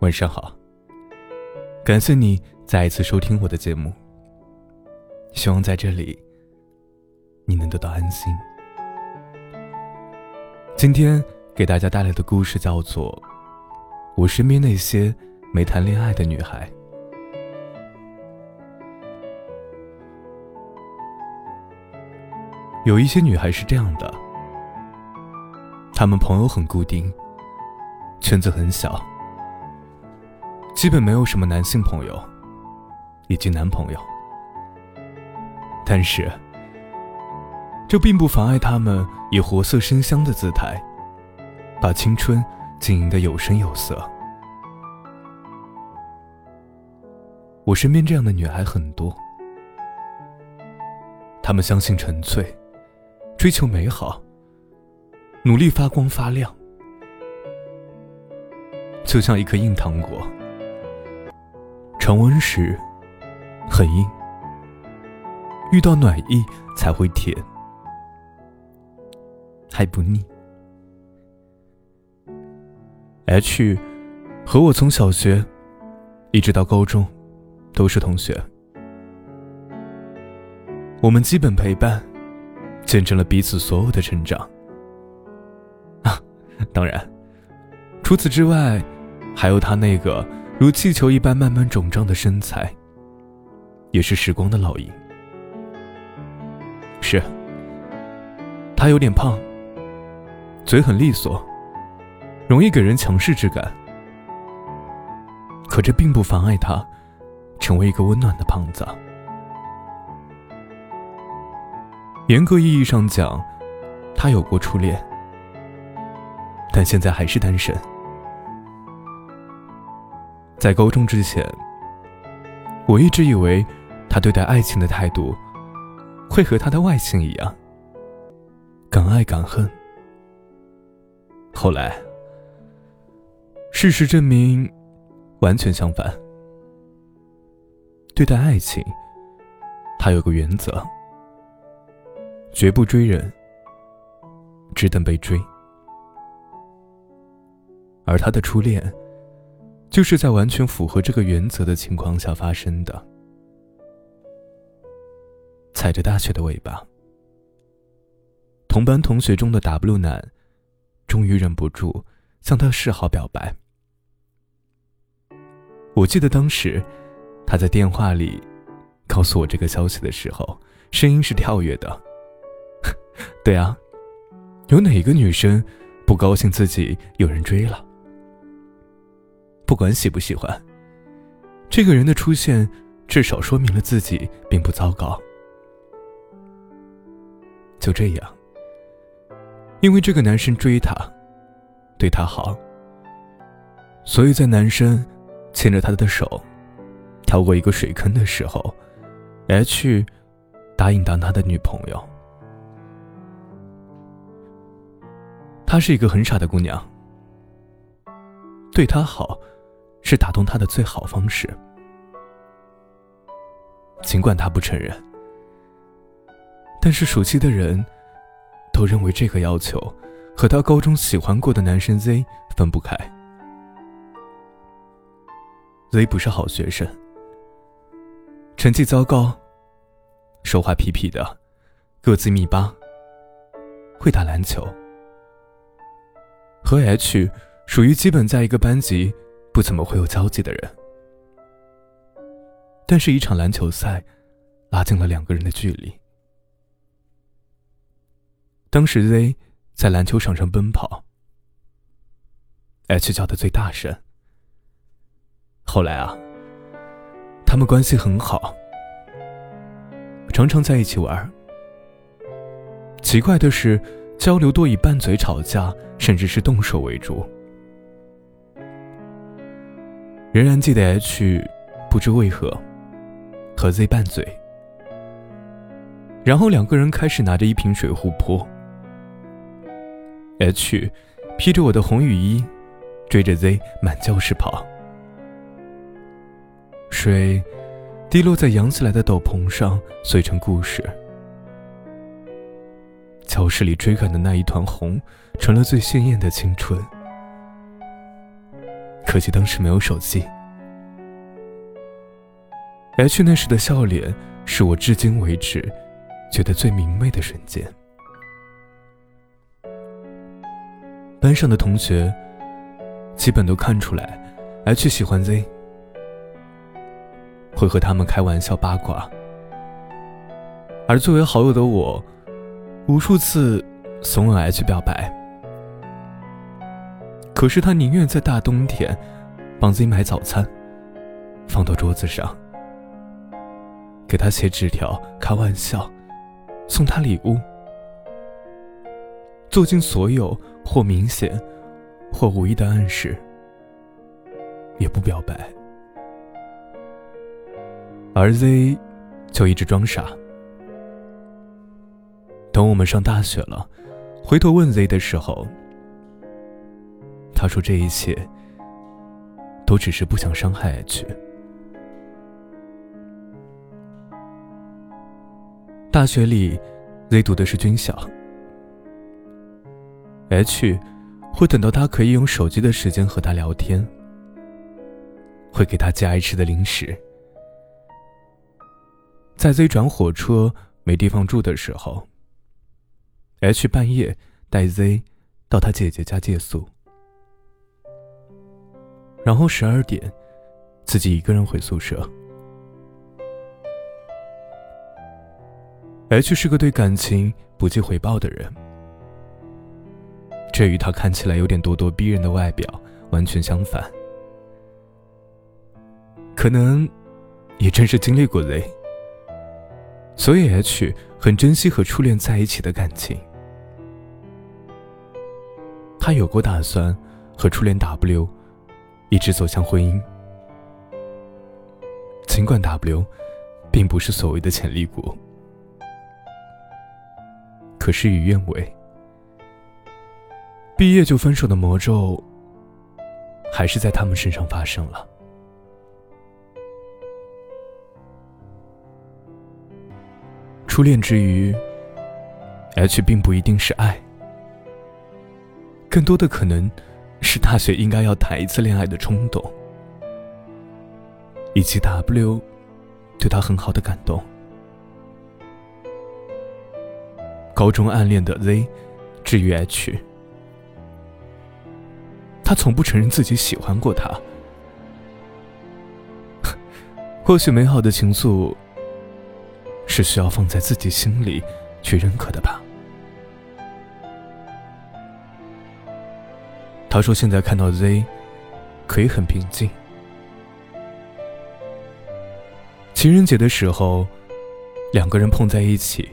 晚上好，感谢你再一次收听我的节目。希望在这里你能得到安心。今天给大家带来的故事叫做《我身边那些没谈恋爱的女孩》。有一些女孩是这样的，她们朋友很固定，圈子很小。基本没有什么男性朋友，以及男朋友。但是，这并不妨碍他们以活色生香的姿态，把青春经营的有声有色。我身边这样的女孩很多，她们相信纯粹，追求美好，努力发光发亮，就像一颗硬糖果。常温时很硬，遇到暖意才会甜，还不腻。H 和我从小学一直到高中都是同学，我们基本陪伴，见证了彼此所有的成长。啊，当然，除此之外，还有他那个。如气球一般慢慢肿胀的身材，也是时光的烙印。是，他有点胖，嘴很利索，容易给人强势之感。可这并不妨碍他成为一个温暖的胖子。严格意义上讲，他有过初恋，但现在还是单身。在高中之前，我一直以为他对待爱情的态度会和他的外形一样，敢爱敢恨。后来，事实证明，完全相反。对待爱情，他有个原则：绝不追人，只等被追。而他的初恋。就是在完全符合这个原则的情况下发生的。踩着大雪的尾巴，同班同学中的 W 男，终于忍不住向他示好表白。我记得当时他在电话里告诉我这个消息的时候，声音是跳跃的。对啊，有哪个女生不高兴自己有人追了？不管喜不喜欢，这个人的出现，至少说明了自己并不糟糕。就这样，因为这个男生追她，对她好，所以在男生牵着她的手跳过一个水坑的时候，H 答应当他的女朋友。她是一个很傻的姑娘，对他好。是打动他的最好方式。尽管他不承认，但是熟悉的人都认为这个要求和他高中喜欢过的男生 Z 分不开。Z 不是好学生，成绩糟糕，说话痞痞的，个子密巴，会打篮球，和 H 属于基本在一个班级。不怎么会有交集的人，但是，一场篮球赛拉近了两个人的距离。当时，Z 在篮球场上奔跑，H 叫的最大声。后来啊，他们关系很好，常常在一起玩。奇怪的是，交流多以拌嘴、吵架，甚至是动手为主。仍然记得 H，不知为何和 Z 拌嘴，然后两个人开始拿着一瓶水互泼。H 披着我的红雨衣，追着 Z 满教室跑，水滴落在扬起来的斗篷上，碎成故事。教室里追赶的那一团红，成了最鲜艳的青春。可惜当时没有手机。H 那时的笑脸，是我至今为止觉得最明媚的瞬间。班上的同学基本都看出来，H 喜欢 Z，会和他们开玩笑八卦。而作为好友的我，无数次怂恿 H 表白。可是他宁愿在大冬天帮 Z 买早餐，放到桌子上，给他写纸条、开玩笑、送他礼物，做尽所有或明显或无意的暗示，也不表白。而 Z 就一直装傻。等我们上大学了，回头问 Z 的时候。他说：“这一切都只是不想伤害 H。大学里，Z 读的是军校，H 会等到他可以用手机的时间和他聊天，会给他寄爱吃的零食。在 Z 转火车没地方住的时候，H 半夜带 Z 到他姐姐家借宿。”然后十二点，自己一个人回宿舍。H 是个对感情不计回报的人，这与他看起来有点咄咄逼人的外表完全相反。可能，也正是经历过雷所以 H 很珍惜和初恋在一起的感情。他有过打算和初恋 W。一直走向婚姻，尽管 W 并不是所谓的潜力股，可事与愿违，毕业就分手的魔咒还是在他们身上发生了。初恋之余，H 并不一定是爱，更多的可能。是大学应该要谈一次恋爱的冲动，以及 W 对他很好的感动。高中暗恋的 Z，至于 H，他从不承认自己喜欢过他。或许美好的情愫，是需要放在自己心里去认可的吧。他说：“现在看到 Z，可以很平静。情人节的时候，两个人碰在一起，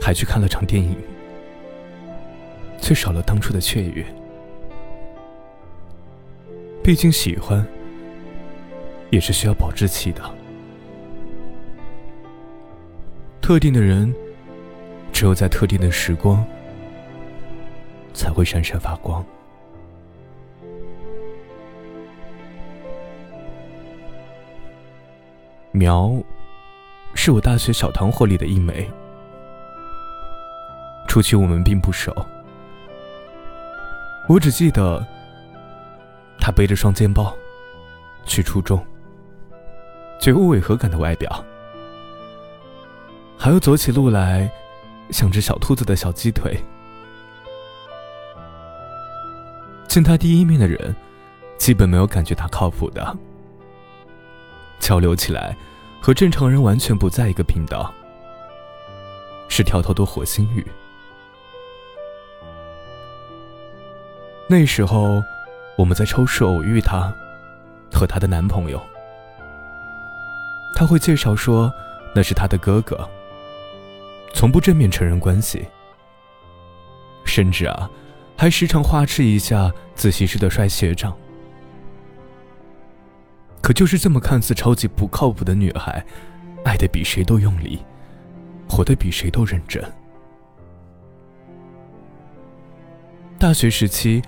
还去看了场电影，却少了当初的雀跃。毕竟喜欢，也是需要保质期的。特定的人，只有在特定的时光，才会闪闪发光。”苗，是我大学小团伙里的一枚。初期我们并不熟，我只记得他背着双肩包去初中，绝无违和感的外表，还有走起路来像只小兔子的小鸡腿。见他第一面的人，基本没有感觉他靠谱的。交流起来，和正常人完全不在一个频道，是跳头的火星语。那时候，我们在超市偶遇她和她的男朋友，他会介绍说那是他的哥哥，从不正面承认关系，甚至啊，还时常花痴一下自习室的帅学长。可就是这么看似超级不靠谱的女孩，爱的比谁都用力，活得比谁都认真。大学时期，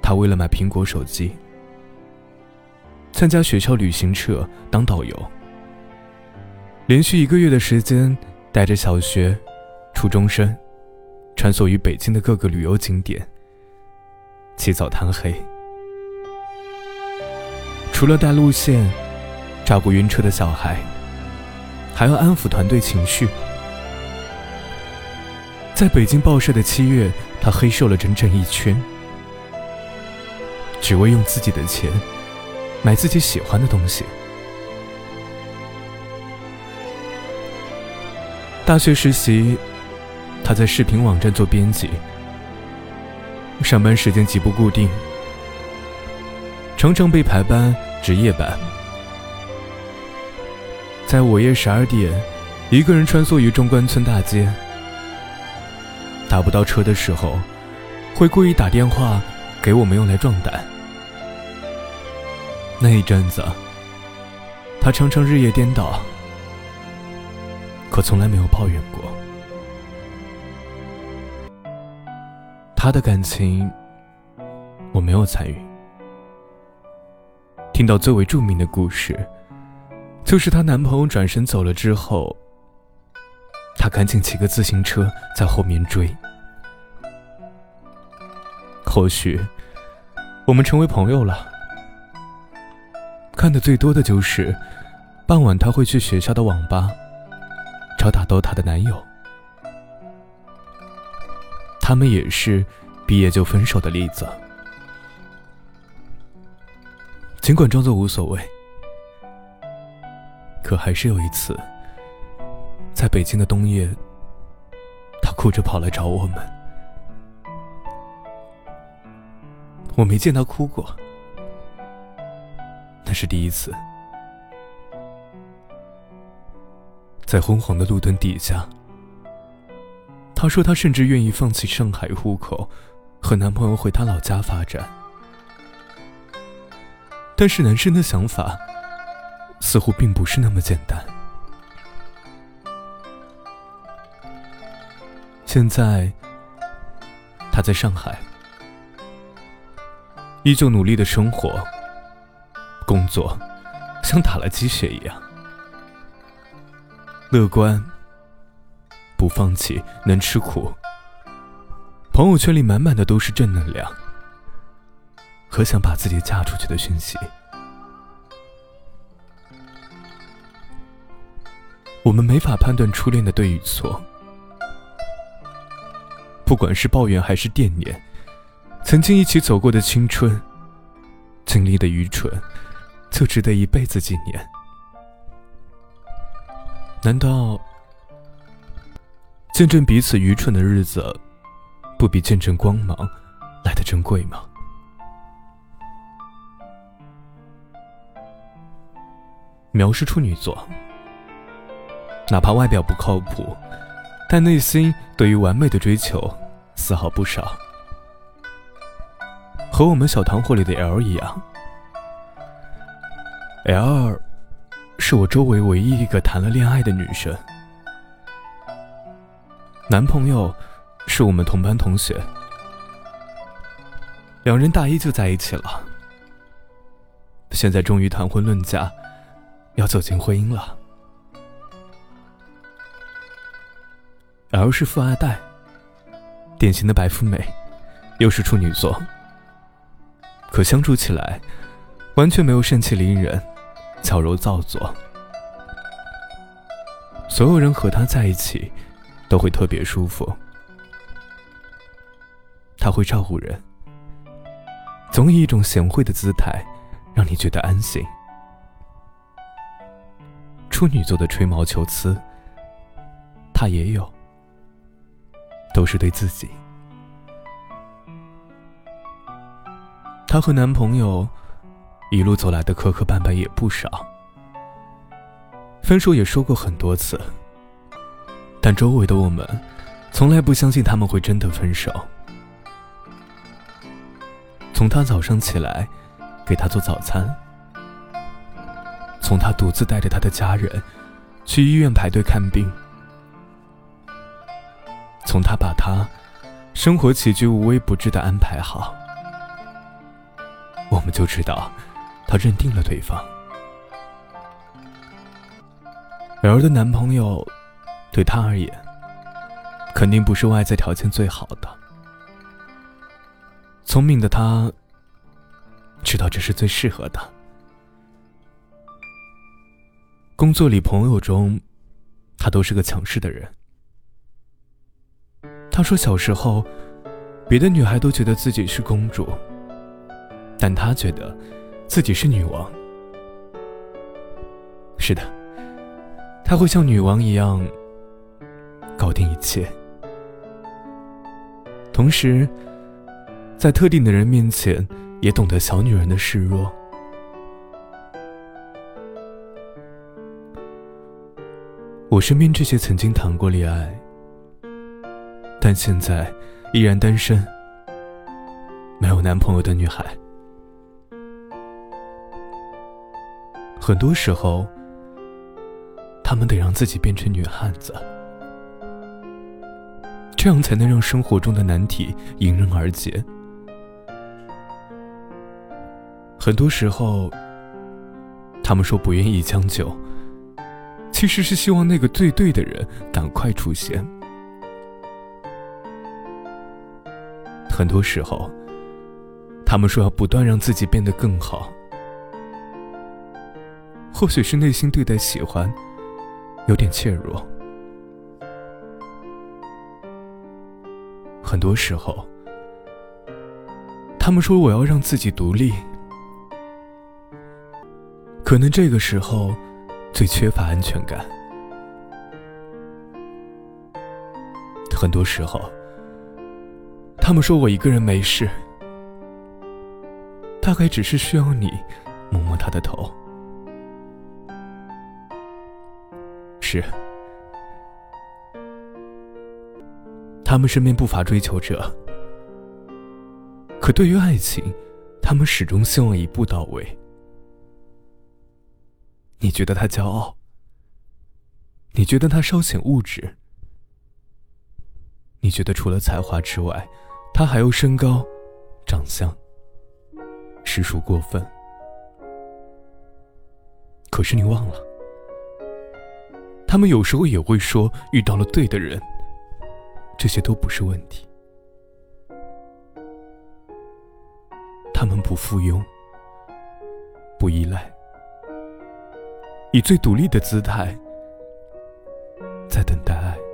她为了买苹果手机，参加学校旅行社当导游，连续一个月的时间，带着小学、初中生，穿梭于北京的各个旅游景点，起早贪黑。除了带路线、照顾晕车的小孩，还要安抚团队情绪。在北京报社的七月，他黑瘦了整整一圈，只为用自己的钱买自己喜欢的东西。大学实习，他在视频网站做编辑，上班时间极不固定，常常被排班值夜班，在午夜十二点，一个人穿梭于中关村大街，打不到车的时候，会故意打电话给我们用来壮胆。那一阵子，他常常日夜颠倒。可从来没有抱怨过。他的感情，我没有参与。听到最为著名的故事，就是她男朋友转身走了之后，她赶紧骑个自行车在后面追。或许，我们成为朋友了。看的最多的就是，傍晚她会去学校的网吧。找打斗她的男友，他们也是毕业就分手的例子。尽管装作无所谓，可还是有一次，在北京的冬夜，他哭着跑来找我们。我没见他哭过，那是第一次。在昏黄的路灯底下，她说：“她甚至愿意放弃上海户口，和男朋友回她老家发展。”但是男生的想法似乎并不是那么简单。现在，他在上海，依旧努力的生活、工作，像打了鸡血一样。乐观，不放弃，能吃苦。朋友圈里满满的都是正能量和想把自己嫁出去的讯息。我们没法判断初恋的对与错，不管是抱怨还是惦念，曾经一起走过的青春，经历的愚蠢，就值得一辈子纪念。难道见证彼此愚蠢的日子，不比见证光芒来的珍贵吗？描述处女座，哪怕外表不靠谱，但内心对于完美的追求丝毫不少，和我们小糖火里的 L 一样，L。是我周围唯一一个谈了恋爱的女生，男朋友是我们同班同学，两人大一就在一起了，现在终于谈婚论嫁，要走进婚姻了。L 是富二代，典型的白富美，又是处女座，可相处起来完全没有盛气凌人。矫揉造作，所有人和他在一起都会特别舒服。他会照顾人，总以一种贤惠的姿态，让你觉得安心。处女座的吹毛求疵，他也有，都是对自己。她和男朋友。一路走来的磕磕绊绊也不少，分手也说过很多次，但周围的我们，从来不相信他们会真的分手。从他早上起来，给他做早餐；从他独自带着他的家人，去医院排队看病；从他把他生活起居无微不至的安排好，我们就知道。他认定了对方，L 的男朋友对她而言，肯定不是外在条件最好的。聪明的他知道这是最适合的，工作里、朋友中，他都是个强势的人。他说，小时候，别的女孩都觉得自己是公主，但他觉得自己是女王。是的，他会像女王一样搞定一切。同时，在特定的人面前，也懂得小女人的示弱。我身边这些曾经谈过恋爱，但现在依然单身、没有男朋友的女孩，很多时候，她们得让自己变成女汉子。这样才能让生活中的难题迎刃而解。很多时候，他们说不愿意将就，其实是希望那个最对的人赶快出现。很多时候，他们说要不断让自己变得更好，或许是内心对待喜欢有点怯弱。很多时候，他们说我要让自己独立，可能这个时候最缺乏安全感。很多时候，他们说我一个人没事，大概只是需要你摸摸他的头。是。他们身边不乏追求者，可对于爱情，他们始终希望一步到位。你觉得他骄傲？你觉得他稍显物质？你觉得除了才华之外，他还有身高、长相，实属过分。可是你忘了，他们有时候也会说遇到了对的人。这些都不是问题。他们不附庸，不依赖，以最独立的姿态在等待爱。